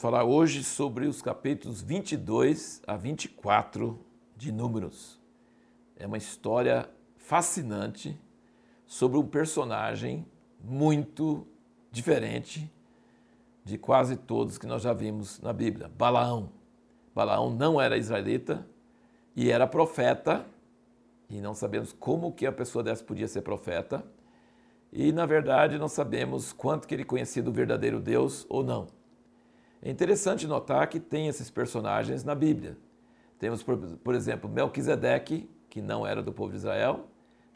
falar hoje sobre os capítulos 22 a 24 de Números. É uma história fascinante sobre um personagem muito diferente de quase todos que nós já vimos na Bíblia, Balaão. Balaão não era israelita e era profeta, e não sabemos como que a pessoa dessa podia ser profeta, e na verdade não sabemos quanto que ele conhecia do verdadeiro Deus ou não. É interessante notar que tem esses personagens na Bíblia. Temos, por, por exemplo, Melquisedeque, que não era do povo de Israel.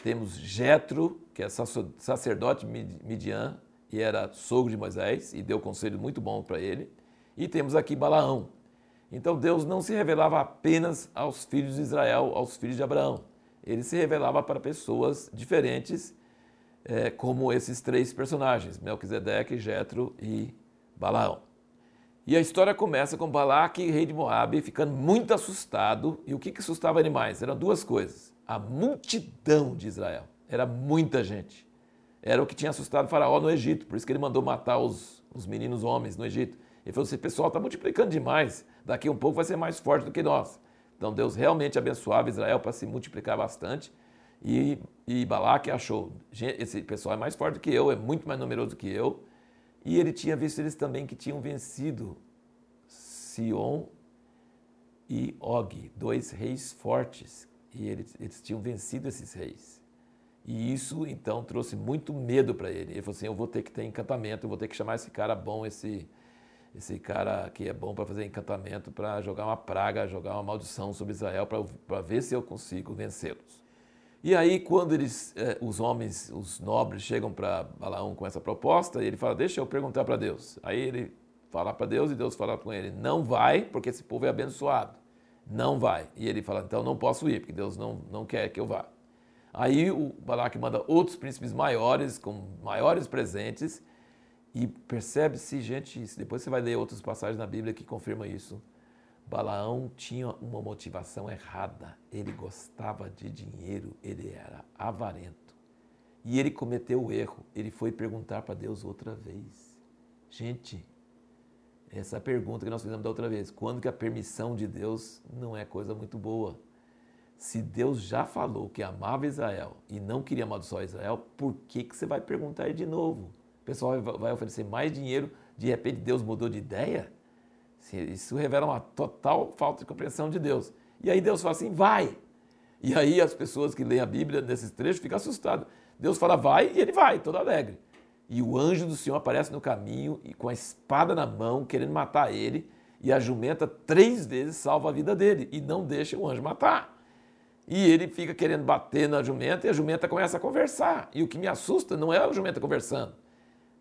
Temos Jetro, que é sacerdote midian e era sogro de Moisés e deu conselho muito bom para ele. E temos aqui Balaão. Então Deus não se revelava apenas aos filhos de Israel, aos filhos de Abraão. Ele se revelava para pessoas diferentes, é, como esses três personagens, Melquisedeque, Jetro e Balaão. E a história começa com Balaque, rei de Moabe, ficando muito assustado. E o que, que assustava ele mais? Eram duas coisas. A multidão de Israel. Era muita gente. Era o que tinha assustado faraó no Egito. Por isso que ele mandou matar os, os meninos homens no Egito. Ele falou assim, pessoal, está multiplicando demais. Daqui um pouco vai ser mais forte do que nós. Então Deus realmente abençoava Israel para se multiplicar bastante. E, e Balaque achou, esse pessoal é mais forte do que eu, é muito mais numeroso do que eu. E ele tinha visto eles também que tinham vencido Sion e Og, dois reis fortes. E eles, eles tinham vencido esses reis. E isso então trouxe muito medo para ele. Ele falou assim: eu vou ter que ter encantamento, eu vou ter que chamar esse cara bom, esse, esse cara que é bom para fazer encantamento, para jogar uma praga, jogar uma maldição sobre Israel, para ver se eu consigo vencê-los. E aí, quando eles, eh, os homens, os nobres, chegam para Balaão com essa proposta, ele fala: Deixa eu perguntar para Deus. Aí ele fala para Deus e Deus fala com ele: Não vai, porque esse povo é abençoado. Não vai. E ele fala: Então não posso ir, porque Deus não, não quer que eu vá. Aí o Balaque manda outros príncipes maiores, com maiores presentes, e percebe-se, gente, depois você vai ler outras passagens na Bíblia que confirma isso Balaão tinha uma motivação errada. Ele gostava de dinheiro, ele era avarento. E ele cometeu o erro. Ele foi perguntar para Deus outra vez. Gente, essa pergunta que nós fizemos da outra vez, quando que a permissão de Deus não é coisa muito boa? Se Deus já falou que amava Israel e não queria amaldiçoar Israel, por que, que você vai perguntar de novo? O pessoal vai oferecer mais dinheiro, de repente Deus mudou de ideia? Isso revela uma total falta de compreensão de Deus. E aí Deus fala assim: vai. E aí as pessoas que leem a Bíblia nesses trechos ficam assustadas. Deus fala: vai, e ele vai, todo alegre. E o anjo do Senhor aparece no caminho e com a espada na mão, querendo matar ele. E a jumenta três vezes salva a vida dele e não deixa o anjo matar. E ele fica querendo bater na jumenta e a jumenta começa a conversar. E o que me assusta não é a jumenta conversando,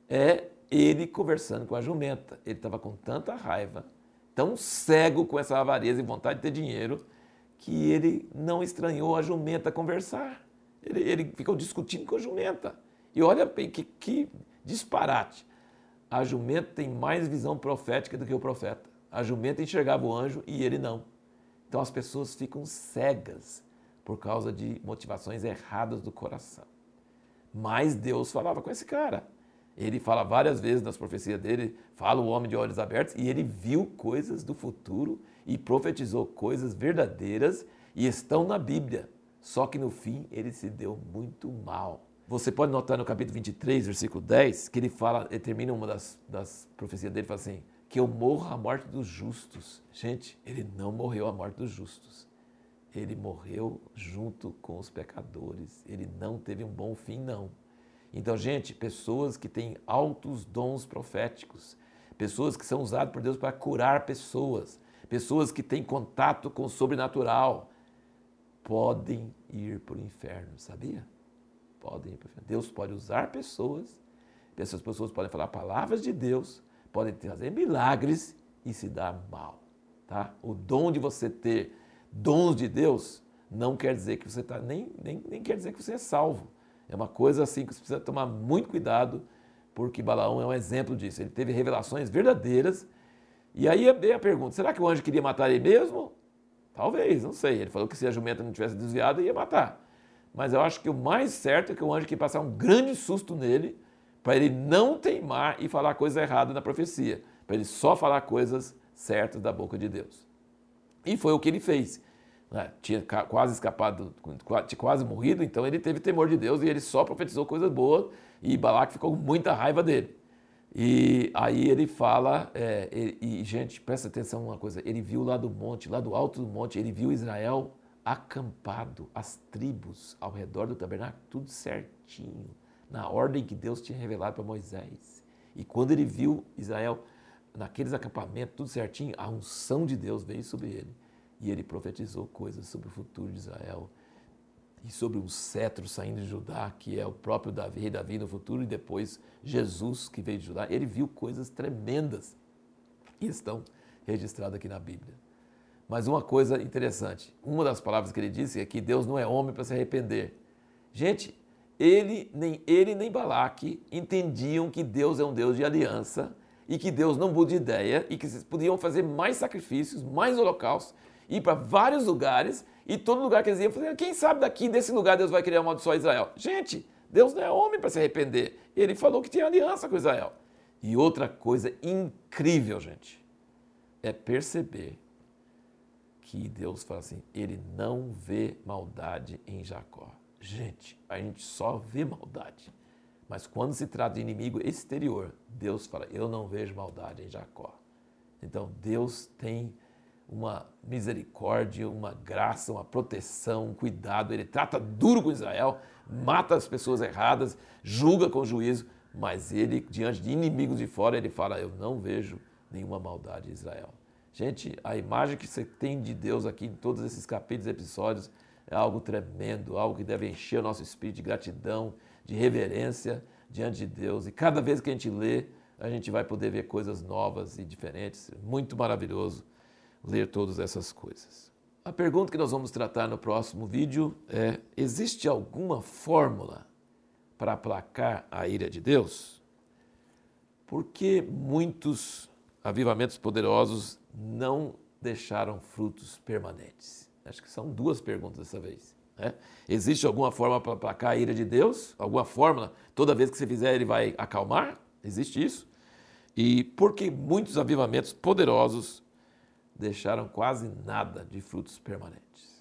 é ele conversando com a jumenta. Ele estava com tanta raiva, tão cego com essa avareza e vontade de ter dinheiro, que ele não estranhou a jumenta conversar. Ele, ele ficou discutindo com a jumenta. E olha que, que disparate. A jumenta tem mais visão profética do que o profeta. A jumenta enxergava o anjo e ele não. Então as pessoas ficam cegas por causa de motivações erradas do coração. Mas Deus falava com esse cara. Ele fala várias vezes nas profecias dele, fala o homem de olhos abertos, e ele viu coisas do futuro e profetizou coisas verdadeiras e estão na Bíblia. Só que no fim ele se deu muito mal. Você pode notar no capítulo 23, versículo 10, que ele fala, ele termina uma das, das profecias dele, fala assim, que eu morro a morte dos justos. Gente, ele não morreu a morte dos justos. Ele morreu junto com os pecadores. Ele não teve um bom fim, não. Então, gente, pessoas que têm altos dons proféticos, pessoas que são usadas por Deus para curar pessoas, pessoas que têm contato com o sobrenatural, podem ir para o inferno, sabia? Podem ir para o inferno. Deus pode usar pessoas, essas pessoas podem falar palavras de Deus, podem fazer milagres e se dar mal. Tá? O dom de você ter dons de Deus não quer dizer que você está, nem, nem, nem quer dizer que você é salvo. É uma coisa assim que você precisa tomar muito cuidado, porque Balaão é um exemplo disso. Ele teve revelações verdadeiras. E aí é a pergunta: será que o anjo queria matar ele mesmo? Talvez, não sei. Ele falou que se a jumenta não tivesse desviado, ia matar. Mas eu acho que o mais certo é que o anjo queria passar um grande susto nele, para ele não teimar e falar coisa errada na profecia. para ele só falar coisas certas da boca de Deus. E foi o que ele fez. Né? Tinha quase escapado, tinha quase morrido, então ele teve temor de Deus e ele só profetizou coisas boas e Balaque ficou com muita raiva dele. E aí ele fala, é, e, e gente, presta atenção uma coisa, ele viu lá do monte, lá do alto do monte, ele viu Israel acampado, as tribos ao redor do tabernáculo, tudo certinho, na ordem que Deus tinha revelado para Moisés. E quando ele viu Israel naqueles acampamentos, tudo certinho, a unção de Deus veio sobre ele. E ele profetizou coisas sobre o futuro de Israel e sobre um cetro saindo de Judá, que é o próprio Davi, rei Davi no futuro, e depois Jesus que veio de Judá. Ele viu coisas tremendas e estão registradas aqui na Bíblia. Mas uma coisa interessante, uma das palavras que ele disse é que Deus não é homem para se arrepender. Gente, ele nem ele nem Balaque entendiam que Deus é um Deus de aliança e que Deus não muda de ideia e que vocês podiam fazer mais sacrifícios, mais holocaustos, ir para vários lugares e todo lugar que eles iam fazer, quem sabe daqui desse lugar Deus vai querer amaldiçoar Israel. Gente, Deus não é homem para se arrepender. Ele falou que tinha aliança com Israel. E outra coisa incrível, gente, é perceber que Deus fala assim: ele não vê maldade em Jacó. Gente, a gente só vê maldade. Mas quando se trata de inimigo exterior, Deus fala: eu não vejo maldade em Jacó. Então Deus tem uma misericórdia, uma graça, uma proteção, um cuidado. Ele trata duro com Israel, mata as pessoas erradas, julga com juízo, mas ele, diante de inimigos de fora, ele fala: Eu não vejo nenhuma maldade em Israel. Gente, a imagem que você tem de Deus aqui em todos esses capítulos e episódios é algo tremendo, algo que deve encher o nosso espírito de gratidão, de reverência diante de Deus. E cada vez que a gente lê, a gente vai poder ver coisas novas e diferentes. Muito maravilhoso ler todas essas coisas. A pergunta que nós vamos tratar no próximo vídeo é: existe alguma fórmula para aplacar a ira de Deus? Por que muitos avivamentos poderosos não deixaram frutos permanentes? Acho que são duas perguntas dessa vez. Né? Existe alguma forma para aplacar a ira de Deus? Alguma fórmula? Toda vez que você fizer, ele vai acalmar? Existe isso? E por que muitos avivamentos poderosos deixaram quase nada de frutos permanentes.